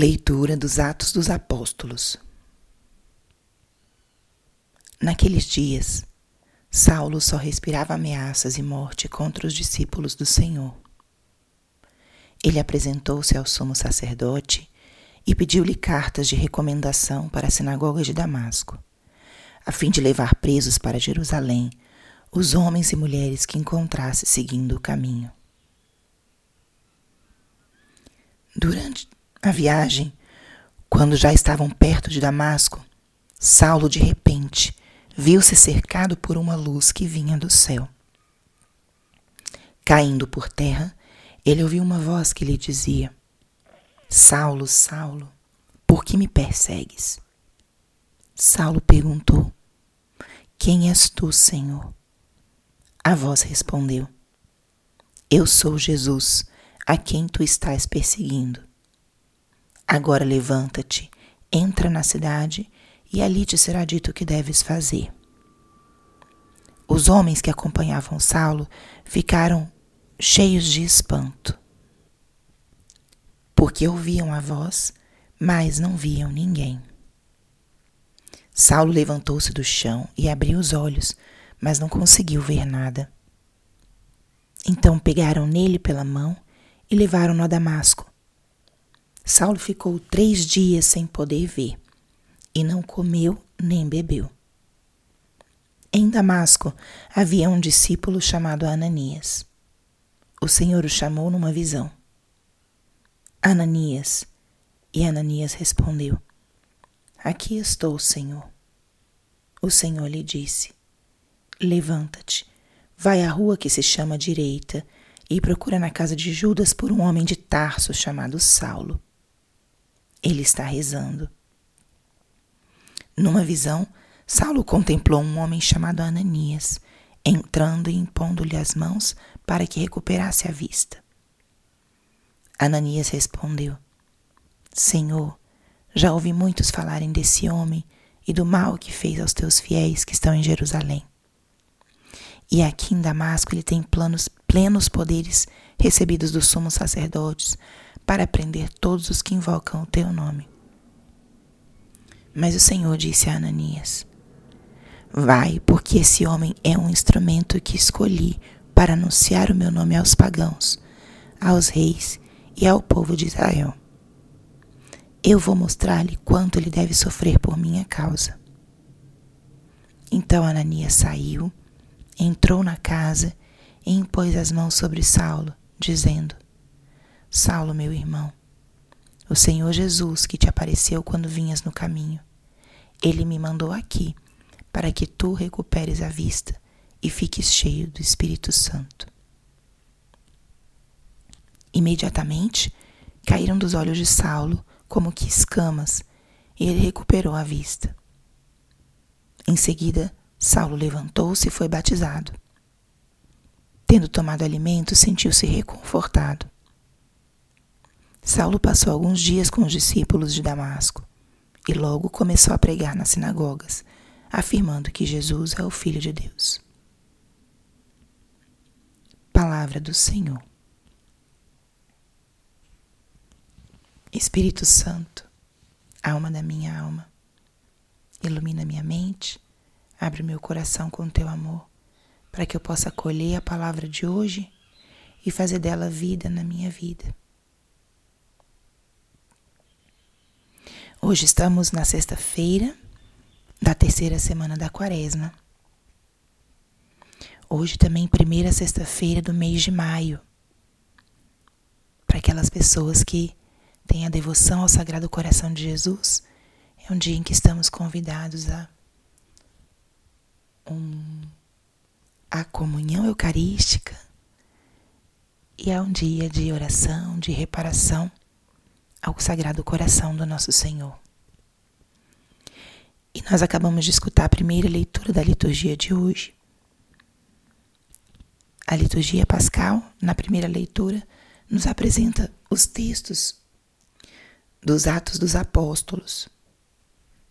Leitura dos Atos dos Apóstolos. Naqueles dias, Saulo só respirava ameaças e morte contra os discípulos do Senhor. Ele apresentou-se ao sumo sacerdote e pediu-lhe cartas de recomendação para a sinagoga de Damasco, a fim de levar presos para Jerusalém os homens e mulheres que encontrasse seguindo o caminho. Durante a viagem, quando já estavam perto de Damasco, Saulo de repente viu-se cercado por uma luz que vinha do céu. Caindo por terra, ele ouviu uma voz que lhe dizia: Saulo, Saulo, por que me persegues? Saulo perguntou: Quem és tu, Senhor? A voz respondeu: Eu sou Jesus, a quem tu estás perseguindo. Agora levanta-te, entra na cidade e ali te será dito o que deves fazer. Os homens que acompanhavam Saulo ficaram cheios de espanto, porque ouviam a voz, mas não viam ninguém. Saulo levantou-se do chão e abriu os olhos, mas não conseguiu ver nada. Então pegaram nele pela mão e levaram-no a Damasco. Saulo ficou três dias sem poder ver, e não comeu nem bebeu. Em Damasco havia um discípulo chamado Ananias. O Senhor o chamou numa visão. Ananias. E Ananias respondeu: Aqui estou, Senhor. O Senhor lhe disse: Levanta-te, vai à rua que se chama Direita e procura na casa de Judas por um homem de Tarso chamado Saulo ele está rezando. Numa visão, Saulo contemplou um homem chamado Ananias, entrando e impondo-lhe as mãos para que recuperasse a vista. Ananias respondeu: Senhor, já ouvi muitos falarem desse homem e do mal que fez aos teus fiéis que estão em Jerusalém. E aqui em Damasco ele tem planos, plenos poderes recebidos dos sumos sacerdotes para prender todos os que invocam o teu nome. Mas o Senhor disse a Ananias: Vai, porque esse homem é um instrumento que escolhi para anunciar o meu nome aos pagãos, aos reis e ao povo de Israel. Eu vou mostrar-lhe quanto ele deve sofrer por minha causa. Então Ananias saiu, entrou na casa e impôs as mãos sobre Saulo, dizendo: Saulo, meu irmão, o Senhor Jesus que te apareceu quando vinhas no caminho, ele me mandou aqui para que tu recuperes a vista e fiques cheio do Espírito Santo. Imediatamente caíram dos olhos de Saulo como que escamas, e ele recuperou a vista. Em seguida, Saulo levantou-se e foi batizado. Tendo tomado alimento, sentiu-se reconfortado. Saulo passou alguns dias com os discípulos de Damasco e logo começou a pregar nas sinagogas, afirmando que Jesus é o Filho de Deus. Palavra do Senhor. Espírito Santo, alma da minha alma, ilumina minha mente, abre meu coração com teu amor, para que eu possa acolher a palavra de hoje e fazer dela vida na minha vida. Hoje estamos na sexta-feira da terceira semana da quaresma. Hoje também, primeira sexta-feira do mês de maio. Para aquelas pessoas que têm a devoção ao Sagrado Coração de Jesus, é um dia em que estamos convidados a um, a comunhão eucarística e é um dia de oração, de reparação ao Sagrado Coração do Nosso Senhor. E nós acabamos de escutar a primeira leitura da liturgia de hoje. A liturgia pascal, na primeira leitura, nos apresenta os textos dos Atos dos Apóstolos,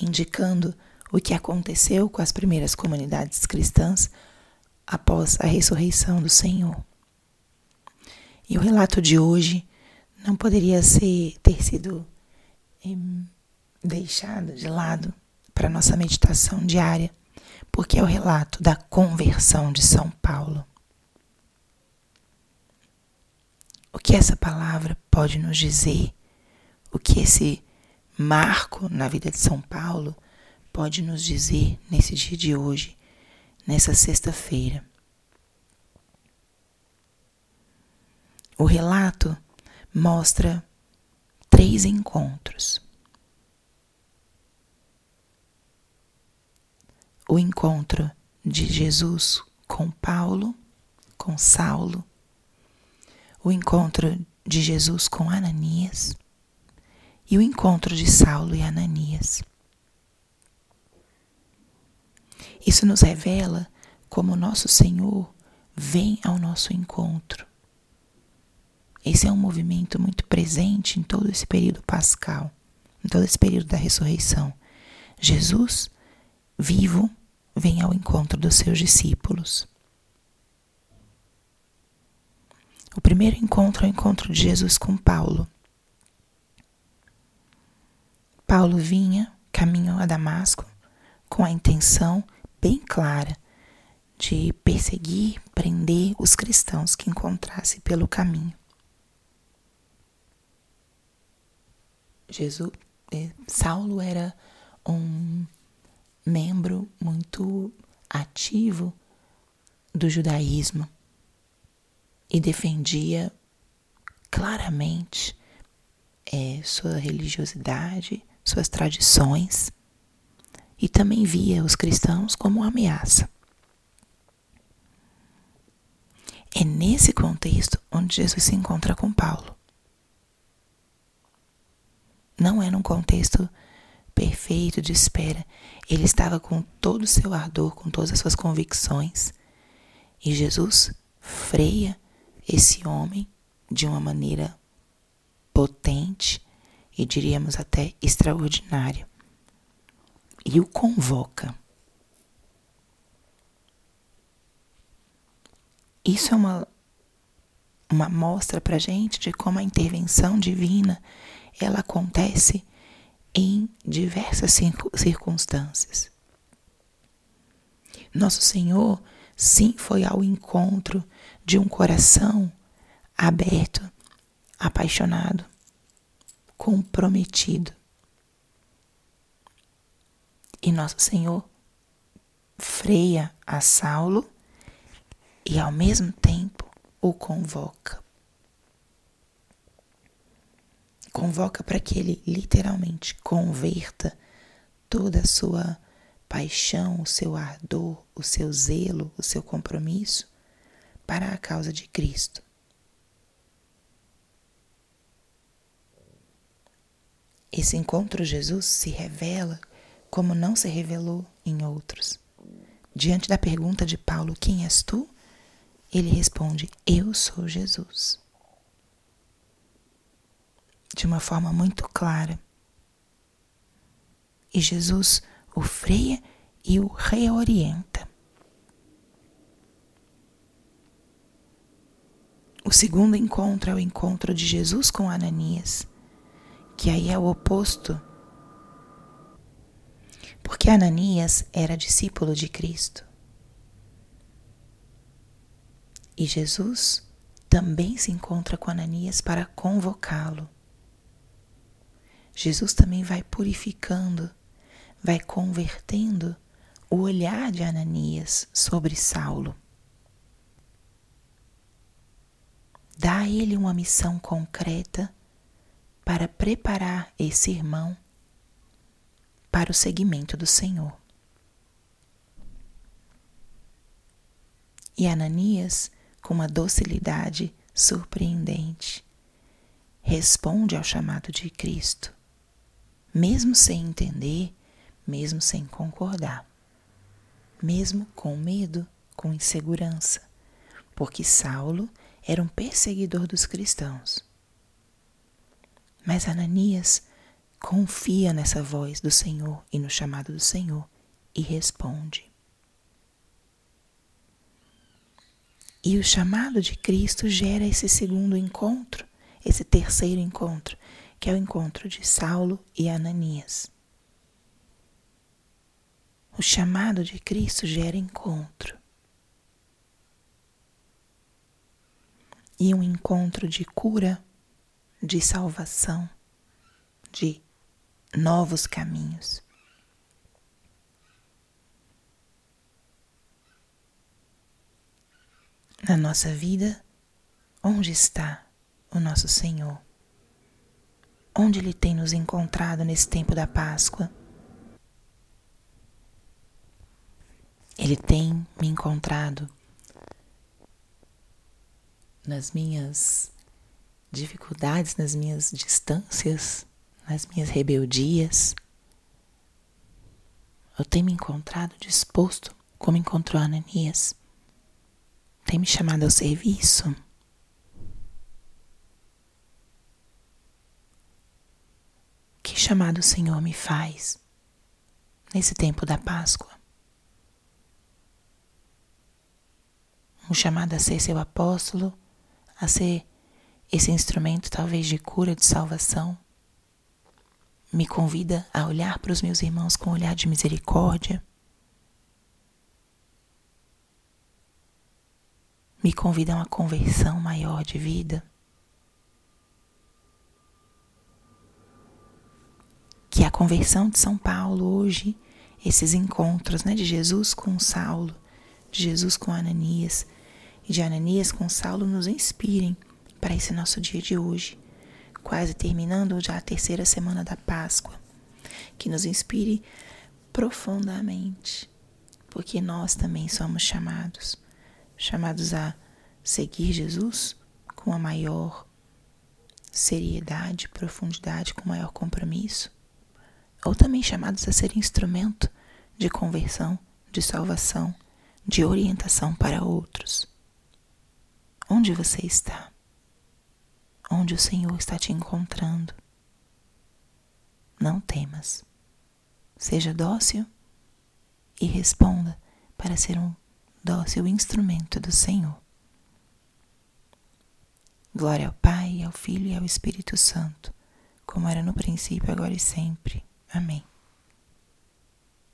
indicando o que aconteceu com as primeiras comunidades cristãs após a ressurreição do Senhor. E o relato de hoje não poderia ser ter sido deixado de lado para nossa meditação diária, porque é o relato da conversão de São Paulo. O que essa palavra pode nos dizer? O que esse marco na vida de São Paulo pode nos dizer nesse dia de hoje, nessa sexta-feira? O relato mostra três encontros. O encontro de Jesus com Paulo, com Saulo, o encontro de Jesus com Ananias e o encontro de Saulo e Ananias. Isso nos revela como nosso Senhor vem ao nosso encontro esse é um movimento muito presente em todo esse período pascal, em todo esse período da ressurreição. Jesus, vivo, vem ao encontro dos seus discípulos. O primeiro encontro é o encontro de Jesus com Paulo. Paulo vinha, caminho a Damasco, com a intenção bem clara de perseguir, prender os cristãos que encontrasse pelo caminho. Jesus, é, Saulo era um membro muito ativo do judaísmo e defendia claramente é, sua religiosidade, suas tradições e também via os cristãos como uma ameaça. É nesse contexto onde Jesus se encontra com Paulo não é num contexto perfeito de espera. Ele estava com todo o seu ardor, com todas as suas convicções. E Jesus freia esse homem de uma maneira potente e diríamos até extraordinária. E o convoca. Isso é uma, uma mostra para gente de como a intervenção divina ela acontece em diversas circunstâncias. Nosso Senhor, sim, foi ao encontro de um coração aberto, apaixonado, comprometido. E nosso Senhor freia a Saulo e ao mesmo tempo o convoca convoca para que ele literalmente converta toda a sua paixão, o seu ardor, o seu zelo, o seu compromisso para a causa de Cristo. Esse encontro Jesus se revela como não se revelou em outros. Diante da pergunta de Paulo: Quem és tu? Ele responde: Eu sou Jesus de uma forma muito clara. E Jesus o freia e o reorienta. O segundo encontro é o encontro de Jesus com Ananias, que aí é o oposto. Porque Ananias era discípulo de Cristo. E Jesus também se encontra com Ananias para convocá-lo. Jesus também vai purificando, vai convertendo o olhar de Ananias sobre Saulo. Dá a ele uma missão concreta para preparar esse irmão para o seguimento do Senhor. E Ananias, com uma docilidade surpreendente, responde ao chamado de Cristo mesmo sem entender, mesmo sem concordar, mesmo com medo, com insegurança, porque Saulo era um perseguidor dos cristãos. Mas Ananias confia nessa voz do Senhor e no chamado do Senhor e responde. E o chamado de Cristo gera esse segundo encontro, esse terceiro encontro, que é o encontro de Saulo e Ananias. O chamado de Cristo gera encontro. E um encontro de cura, de salvação, de novos caminhos. Na nossa vida, onde está o nosso Senhor? Onde Ele tem nos encontrado nesse tempo da Páscoa? Ele tem me encontrado nas minhas dificuldades, nas minhas distâncias, nas minhas rebeldias. Eu tenho me encontrado disposto, como encontrou Ananias. Tem me chamado ao serviço. Que chamado Senhor me faz nesse tempo da Páscoa? Um chamado a ser seu apóstolo, a ser esse instrumento talvez de cura, de salvação. Me convida a olhar para os meus irmãos com um olhar de misericórdia. Me convida a uma conversão maior de vida. que a conversão de São Paulo hoje, esses encontros né, de Jesus com Saulo, de Jesus com Ananias e de Ananias com Saulo nos inspirem para esse nosso dia de hoje, quase terminando já a terceira semana da Páscoa, que nos inspire profundamente, porque nós também somos chamados, chamados a seguir Jesus com a maior seriedade, profundidade, com maior compromisso ou também chamados a ser instrumento de conversão, de salvação, de orientação para outros. Onde você está? Onde o Senhor está te encontrando? Não temas. Seja dócil e responda para ser um dócil instrumento do Senhor. Glória ao Pai, ao Filho e ao Espírito Santo, como era no princípio, agora e sempre. Amém.